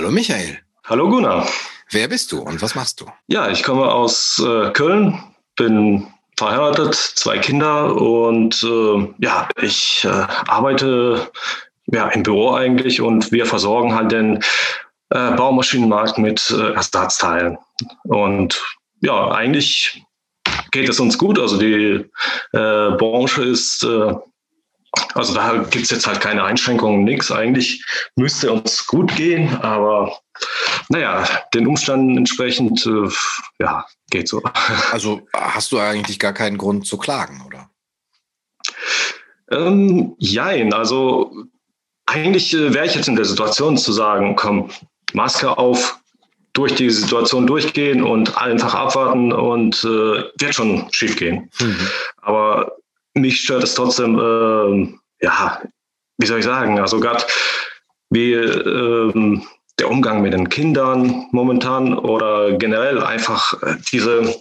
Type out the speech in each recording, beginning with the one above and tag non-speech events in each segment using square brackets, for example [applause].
Hallo Michael. Hallo Gunnar. Wer bist du und was machst du? Ja, ich komme aus äh, Köln, bin verheiratet, zwei Kinder und äh, ja, ich äh, arbeite ja, im Büro eigentlich und wir versorgen halt den äh, Baumaschinenmarkt mit äh, Ersatzteilen. Und ja, eigentlich geht es uns gut. Also die äh, Branche ist, also da gibt es jetzt halt keine Einschränkungen, nichts. Eigentlich müsste uns gut gehen, aber naja, den Umständen entsprechend, äh, ja, geht so. [laughs] Also hast du eigentlich gar keinen Grund zu klagen, oder? Ähm, jein, also eigentlich äh, wäre ich jetzt in der Situation zu sagen, komm, Maske auf, durch die Situation durchgehen und einfach abwarten und äh, wird schon schief gehen. Mhm. Aber mich stört es trotzdem, äh, ja, wie soll ich sagen, also gerade wie äh, der Umgang mit den Kindern momentan oder generell einfach äh, diese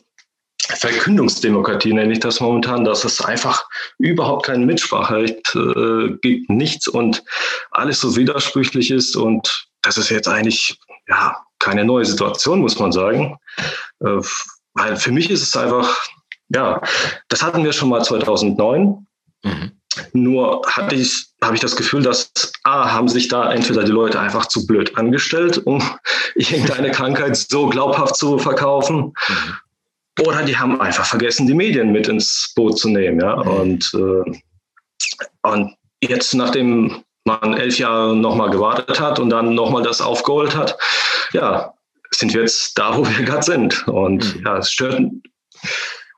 Verkündungsdemokratie nenne ich das momentan, dass es einfach überhaupt kein Mitspracherecht äh, gibt, nichts und alles so widersprüchlich ist und das ist jetzt eigentlich ja keine neue Situation, muss man sagen. Äh, weil für mich ist es einfach, ja, das hatten wir schon mal 2009. Mhm. Nur hatte ich, habe ich das Gefühl, dass A, haben sich da entweder die Leute einfach zu blöd angestellt, um [laughs] irgendeine Krankheit so glaubhaft zu verkaufen. Mhm. Oder die haben einfach vergessen, die Medien mit ins Boot zu nehmen. Ja? Mhm. Und, äh, und jetzt, nachdem man elf Jahre nochmal gewartet hat und dann nochmal das aufgeholt hat, ja, sind wir jetzt da, wo wir gerade sind. Und mhm. ja, es stört.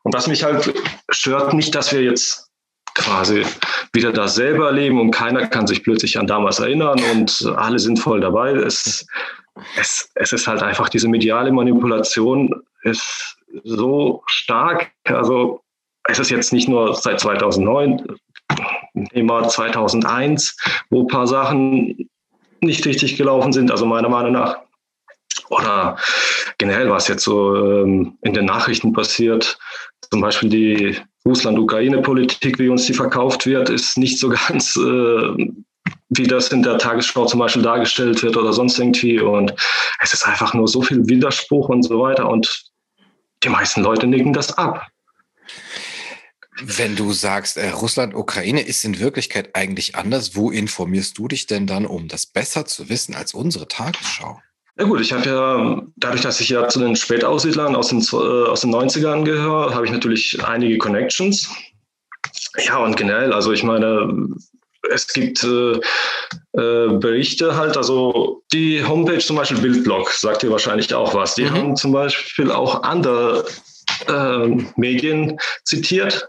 Und was mich halt stört, nicht, dass wir jetzt quasi wieder das selber erleben und keiner kann sich plötzlich an damals erinnern und alle sind voll dabei. Es, es, es ist halt einfach diese mediale Manipulation ist so stark. Also es ist jetzt nicht nur seit 2009, immer 2001, wo ein paar Sachen nicht richtig gelaufen sind, also meiner Meinung nach. Oder generell, was jetzt so ähm, in den Nachrichten passiert, zum Beispiel die Russland-Ukraine-Politik, wie uns die verkauft wird, ist nicht so [laughs] ganz, äh, wie das in der Tagesschau zum Beispiel dargestellt wird oder sonst irgendwie. Und es ist einfach nur so viel Widerspruch und so weiter. Und die meisten Leute nicken das ab. Wenn du sagst, äh, Russland, Ukraine ist in Wirklichkeit eigentlich anders, wo informierst du dich denn dann, um das besser zu wissen als unsere Tagesschau? Ja gut, ich habe ja, dadurch, dass ich ja zu den Spätaussiedlern aus den, äh, aus den 90ern gehöre, habe ich natürlich einige Connections. Ja, und generell, also ich meine, es gibt äh, äh, Berichte halt, also die Homepage zum Beispiel Bildblog sagt dir wahrscheinlich auch was. Die mhm. haben zum Beispiel auch andere äh, Medien zitiert,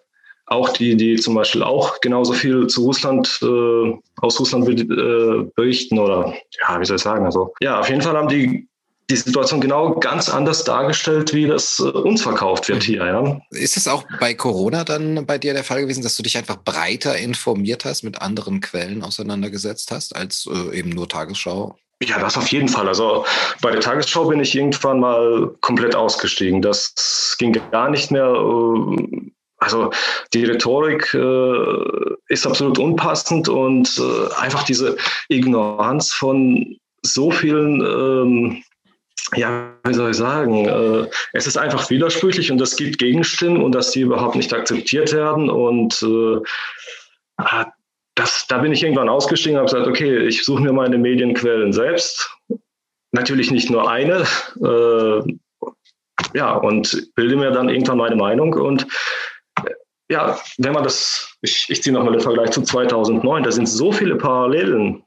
auch die, die zum Beispiel auch genauso viel zu Russland, äh, aus Russland äh, berichten oder ja, wie soll ich sagen, also ja, auf jeden Fall haben die die Situation genau ganz anders dargestellt, wie das äh, uns verkauft wird hier. Ja. Ist es auch bei Corona dann bei dir der Fall gewesen, dass du dich einfach breiter informiert hast, mit anderen Quellen auseinandergesetzt hast, als äh, eben nur Tagesschau? Ja, das auf jeden Fall. Also bei der Tagesschau bin ich irgendwann mal komplett ausgestiegen. Das ging gar nicht mehr. Äh, also die Rhetorik äh, ist absolut unpassend und äh, einfach diese Ignoranz von so vielen ähm, ja, wie soll ich sagen, äh, es ist einfach widersprüchlich und es gibt Gegenstimmen und dass die überhaupt nicht akzeptiert werden. Und äh, ah, das, da bin ich irgendwann ausgestiegen und habe gesagt, okay, ich suche mir meine Medienquellen selbst. Natürlich nicht nur eine. Äh, ja, und bilde mir dann irgendwann meine Meinung. Und ja, wenn man das, ich, ich ziehe nochmal den Vergleich zu 2009, da sind so viele Parallelen.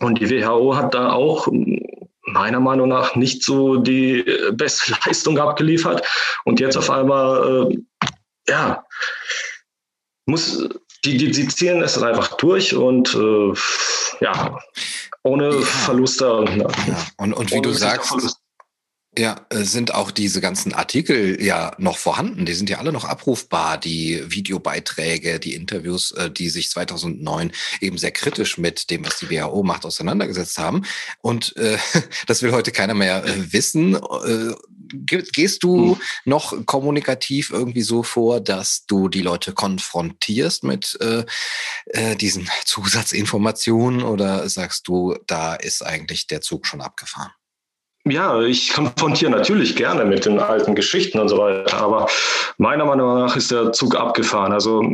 Und die WHO hat da auch meiner Meinung nach nicht so die äh, beste [laughs] Leistung abgeliefert. Und jetzt auf einmal, äh, ja, muss, die, die, die ziehen es einfach durch und äh, ja, ohne ja. Verluste. Ja. Und, und wie du sagst, ja, äh, sind auch diese ganzen Artikel ja noch vorhanden. Die sind ja alle noch abrufbar, die Videobeiträge, die Interviews, äh, die sich 2009 eben sehr kritisch mit dem, was die WHO macht, auseinandergesetzt haben. Und äh, [laughs] das will heute keiner mehr äh, wissen. Äh, gehst du hm. noch kommunikativ irgendwie so vor, dass du die Leute konfrontierst mit äh, äh, diesen [laughs] Zusatzinformationen oder sagst du, da ist eigentlich der Zug schon abgefahren? Ja, ich konfrontiere natürlich gerne mit den alten Geschichten und so weiter, aber meiner Meinung nach ist der Zug abgefahren. Also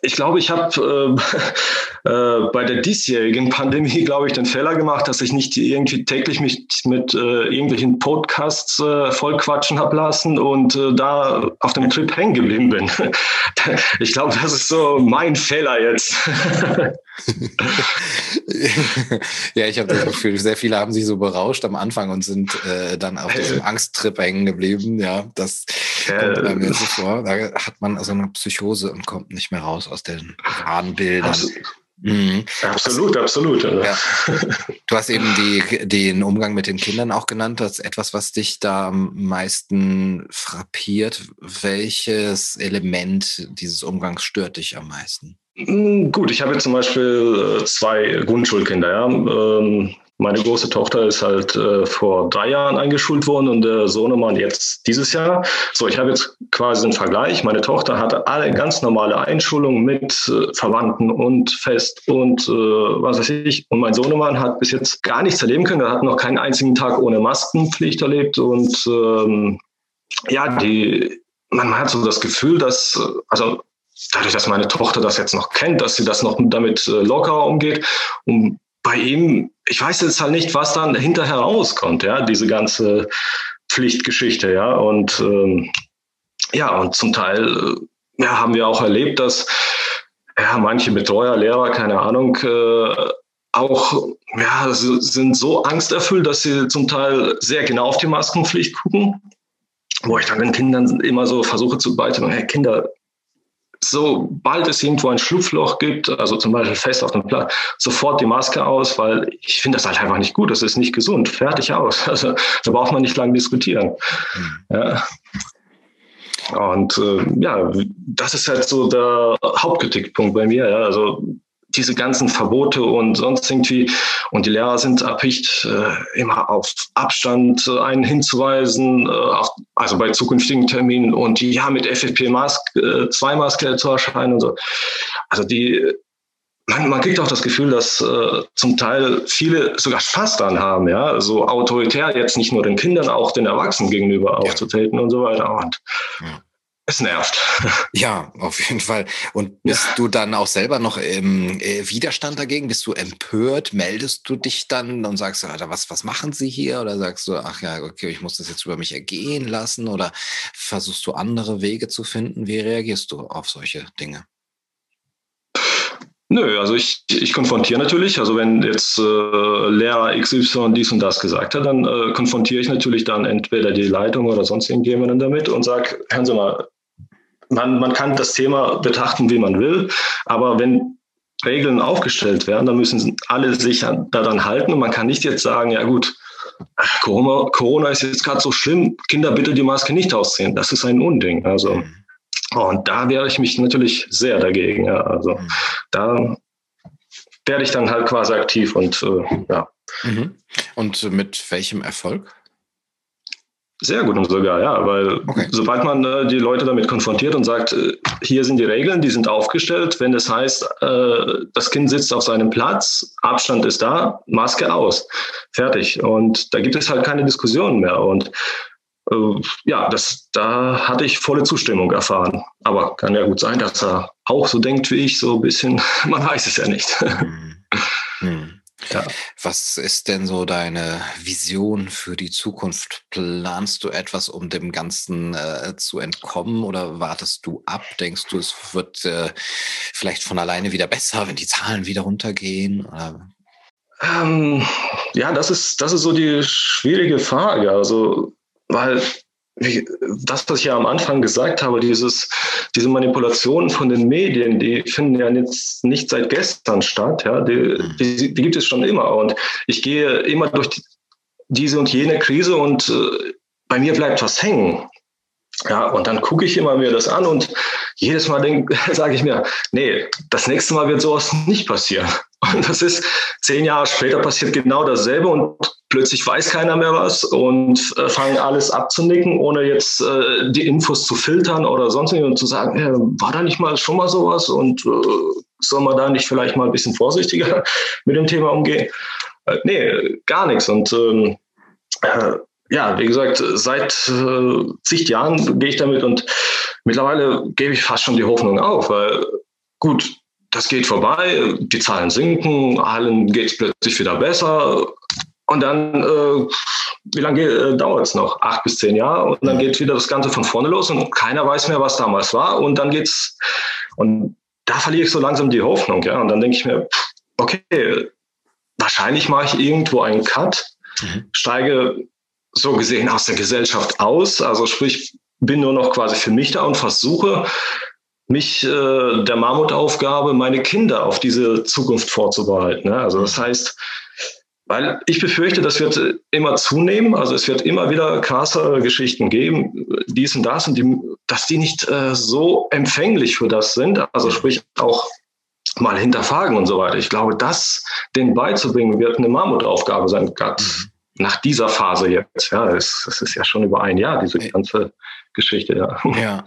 ich glaube, ich habe äh, [laughs] äh, bei der diesjährigen Pandemie, glaube ich, den Fehler gemacht, dass ich nicht irgendwie täglich mich mit äh, irgendwelchen Podcasts äh, vollquatschen habe lassen und äh, da auf dem Trip hängen geblieben bin. [laughs] ich glaube, das ist so mein Fehler jetzt. [laughs] ja, ich habe das Gefühl, sehr viele haben sich so berauscht am Anfang und sind äh, dann auf diesem Angsttrip hängen geblieben. Ja, das kommt mir so vor. Da hat man also eine Psychose und kommt nicht mehr raus aus den Wahnbildern. Mhm. Absolut, absolut. Ja. Du hast eben die, den Umgang mit den Kindern auch genannt. Das ist etwas, was dich da am meisten frappiert. Welches Element dieses Umgangs stört dich am meisten? Hm, gut, ich habe jetzt zum Beispiel äh, zwei Grundschulkinder. Ja. Ähm, meine große Tochter ist halt äh, vor drei Jahren eingeschult worden und der Sohnemann jetzt dieses Jahr. So, ich habe jetzt quasi einen Vergleich. Meine Tochter hatte alle ganz normale Einschulungen mit äh, Verwandten und Fest und was weiß ich. Und mein Sohnemann hat bis jetzt gar nichts erleben können. Er hat noch keinen einzigen Tag ohne Maskenpflicht erlebt und ähm, ja, die, man hat so das Gefühl, dass, also dadurch, dass meine Tochter das jetzt noch kennt, dass sie das noch damit äh, locker umgeht. Und bei ihm, ich weiß jetzt halt nicht, was dann hinterher rauskommt, ja, diese ganze Pflichtgeschichte, ja. Und ähm, ja, und zum Teil äh, ja, haben wir auch erlebt, dass ja, manche Betreuer, Lehrer, keine Ahnung, äh, auch ja, sind so angsterfüllt, dass sie zum Teil sehr genau auf die Maskenpflicht gucken. Wo ich dann den Kindern immer so versuche zu beibringen, hey Kinder, sobald es irgendwo ein Schlupfloch gibt, also zum Beispiel fest auf dem Platz, sofort die Maske aus, weil ich finde das halt einfach nicht gut. Das ist nicht gesund. Fertig aus. [laughs] Also da braucht man nicht lange diskutieren. Mhm. Ja. Und äh, ja, das ist halt so der Hauptkritikpunkt bei mir. Ja. Also diese ganzen Verbote und sonst irgendwie. Und die Lehrer sind erpicht, äh, immer auf Abstand äh, einen hinzuweisen, äh, auf, also bei zukünftigen Terminen und die ja mit FFP2 äh, Maske zu erscheinen und so. Also die, man, man kriegt auch das Gefühl, dass äh, zum Teil viele sogar Spaß daran haben, ja, so autoritär jetzt nicht nur den Kindern, auch den Erwachsenen gegenüber ja. aufzutreten und so weiter. Und ja. Es nervt. [laughs] Ja, auf jeden Fall. Und bist ja. du dann auch selber noch im äh, Widerstand dagegen? Bist du empört? Meldest du dich dann und sagst, Alter, was, was machen sie hier? Oder sagst du, ach ja, okay, ich muss das jetzt über mich ergehen lassen? Oder versuchst du andere Wege zu finden? Wie reagierst du auf solche Dinge? Nö, also ich, ich konfrontiere natürlich. Also wenn jetzt äh, Lehrer XY dies und das gesagt hat, dann äh, konfrontiere ich natürlich dann entweder die Leitung oder sonst irgendjemanden damit und sage, hören Sie mal, man, man kann das Thema betrachten, wie man will, aber wenn Regeln aufgestellt werden, dann müssen alle sich daran halten und man kann nicht jetzt sagen, ja gut, Corona, Corona ist jetzt gerade so schlimm, Kinder bitte die Maske nicht ausziehen. Das ist ein Unding. Also mhm. und da wehre ich mich natürlich sehr dagegen. Ja. Also mhm. da werde ich dann halt quasi aktiv und äh, ja. Mhm. Und mit welchem Erfolg? Sehr gut sogar, ja, weil okay. sobald man äh, die Leute damit konfrontiert und sagt, äh, hier sind die Regeln, die sind aufgestellt, wenn es heißt, äh, das Kind sitzt auf seinem Platz, Abstand ist da, Maske aus, fertig. Und da gibt es halt keine Diskussionen mehr. Und äh, ja, das, da hatte ich volle Zustimmung erfahren. Aber kann ja gut sein, dass er auch so denkt wie ich, so ein bisschen, [laughs] man weiß es ja nicht. Hm. Hm. Ja. Was ist denn so deine Vision für die Zukunft? Planst du etwas, um dem Ganzen äh, zu entkommen oder wartest du ab? Denkst du, es wird äh, vielleicht von alleine wieder besser, wenn die Zahlen wieder runtergehen? Ähm, ja, das ist, das ist so die schwierige Frage. Also, weil das, was ich ja am Anfang gesagt habe, dieses, diese Manipulationen von den Medien, die finden ja jetzt nicht seit gestern statt, ja, die, mhm. die, die gibt es schon immer. Und ich gehe immer durch die, diese und jene Krise und äh, bei mir bleibt was hängen. Ja, und dann gucke ich immer mir das an und jedes Mal [laughs] sage ich mir, nee, das nächste Mal wird sowas nicht passieren. [laughs] Und das ist zehn Jahre später passiert genau dasselbe und plötzlich weiß keiner mehr was und äh, fangen alles abzunicken, ohne jetzt äh, die Infos zu filtern oder sonst irgendwie und zu sagen, ja, war da nicht mal schon mal sowas und äh, soll man da nicht vielleicht mal ein bisschen vorsichtiger [laughs] mit dem Thema umgehen? Äh, nee, gar nichts. Und ähm, äh, ja, wie gesagt, seit äh, zig Jahren gehe ich damit und mittlerweile gebe ich fast schon die Hoffnung auf, weil gut, das geht vorbei, die Zahlen sinken, allen geht es plötzlich wieder besser. Und dann, äh, wie lange äh, dauert es noch? Acht bis zehn Jahre. Und dann geht wieder das Ganze von vorne los und keiner weiß mehr, was damals war. Und dann geht's, und da verliere ich so langsam die Hoffnung. Ja? Und dann denke ich mir, okay, wahrscheinlich mache ich irgendwo einen Cut, mhm. steige so gesehen aus der Gesellschaft aus. Also sprich, bin nur noch quasi für mich da und versuche, mich äh, der Mammutaufgabe, meine Kinder auf diese Zukunft vorzubereiten. Ne? Also das heißt, weil ich befürchte, das wird immer zunehmen. Also es wird immer wieder krasse Geschichten geben, dies und das, und die, dass die nicht äh, so empfänglich für das sind. Also sprich auch mal hinterfragen und so weiter. Ich glaube, das denen beizubringen, wird eine Mammutaufgabe sein, gerade mhm. nach dieser Phase jetzt. Ja, es, es ist ja schon über ein Jahr, diese ganze Geschichte. Ja. [laughs] ja.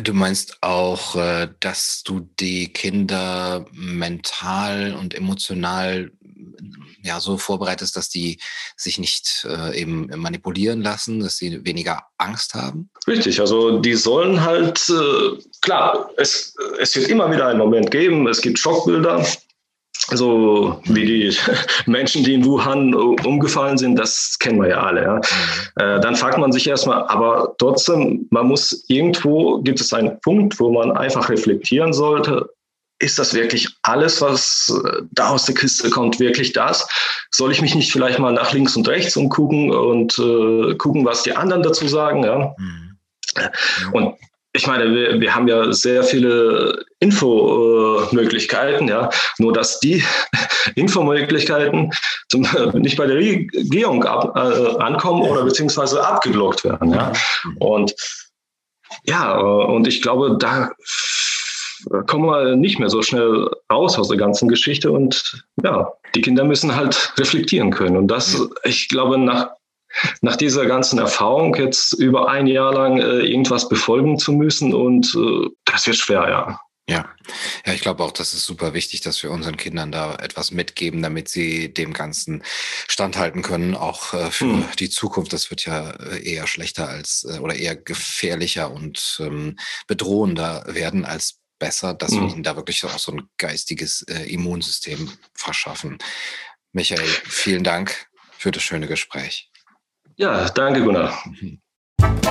Du meinst auch, äh, dass du die Kinder mental und emotional ja so vorbereitest, dass die sich nicht äh, eben manipulieren lassen, dass sie weniger Angst haben? Richtig, also die sollen halt, äh, klar, es, es wird immer wieder einen Moment geben, es gibt Schockbilder, so wie die [laughs] Menschen, die in Wuhan umgefallen sind, das kennen wir ja alle. Ja. Mhm. Äh, dann fragt man sich erstmal, aber trotzdem, man muss irgendwo, gibt es einen Punkt, wo man einfach reflektieren sollte, ist das wirklich alles, was äh, da aus der Kiste kommt, wirklich das? Soll ich mich nicht vielleicht mal nach links und rechts umgucken und äh, gucken, was die anderen dazu sagen? Ja? Mhm. Und ich meine, wir, wir haben ja sehr viele Infomöglichkeiten, ja. Nur dass die [laughs] Infomöglichkeiten zum, nicht bei der Regierung ab, äh, ankommen oder beziehungsweise abgeblockt werden, ja. Und ja, und ich glaube, da kommen wir nicht mehr so schnell raus aus der ganzen Geschichte und ja, die Kinder müssen halt reflektieren können. Und das, ich glaube, nach nach dieser ganzen Erfahrung jetzt über ein Jahr lang äh, irgendwas befolgen zu müssen und äh, das wird schwer, ja. Ja, ja, ich glaube auch, das ist super wichtig, dass wir unseren Kindern da etwas mitgeben, damit sie dem Ganzen standhalten können, auch äh, für hm. die Zukunft. Das wird ja äh, eher schlechter als äh, oder eher gefährlicher und ähm, bedrohender werden als besser, dass hm. wir ihnen da wirklich auch so ein geistiges äh, Immunsystem verschaffen. Michael, vielen Dank für das schöne Gespräch. Ja, danke, Gunnar. Mhm. [laughs]